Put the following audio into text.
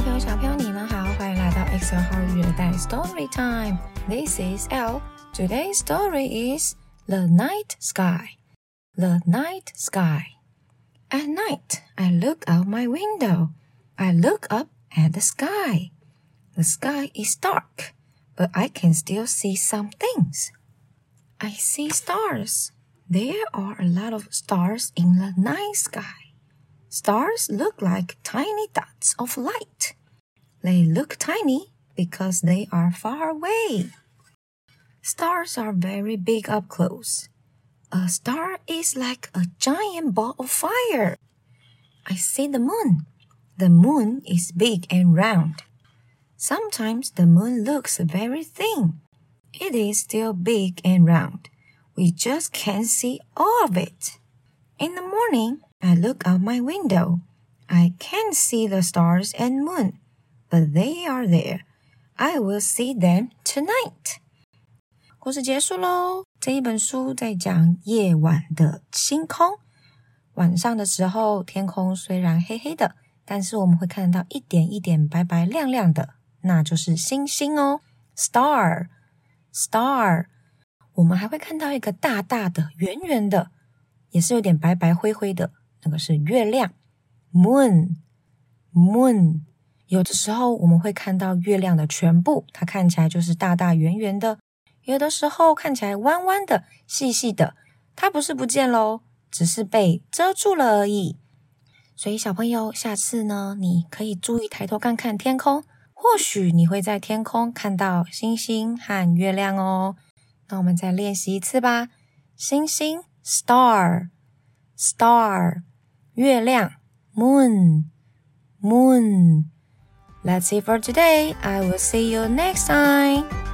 大朋友、小朋友，你们好，欢迎来到 Excel 号语的带 Story Time。This is L. Today's story is The Night Sky. The Night Sky. At night, I look out my window. I look up at the sky. The sky is dark, but I can still see some things. I see stars. There are a lot of stars in the night sky. Stars look like tiny dots of light. They look tiny because they are far away. Stars are very big up close. A star is like a giant ball of fire. I see the moon. The moon is big and round. Sometimes the moon looks very thin. It is still big and round. We just can't see all of it. In the morning, I look out my window. I can't see the stars and moon, but they are there. I will see them tonight. 故事结束喽。这一本书在讲夜晚的星空。晚上的时候，天空虽然黑黑的，但是我们会看到一点一点白白亮亮的，那就是星星哦。Star，star。我们还会看到一个大大的、圆圆的，也是有点白白灰灰的。那个是月亮，moon，moon。有的时候我们会看到月亮的全部，它看起来就是大大圆圆的；有的时候看起来弯弯的、细细的，它不是不见喽，只是被遮住了而已。所以小朋友，下次呢，你可以注意抬头看看天空，或许你会在天空看到星星和月亮哦。那我们再练习一次吧，星星，star，star。月亮，moon moon. That's it for today. I will see you next time.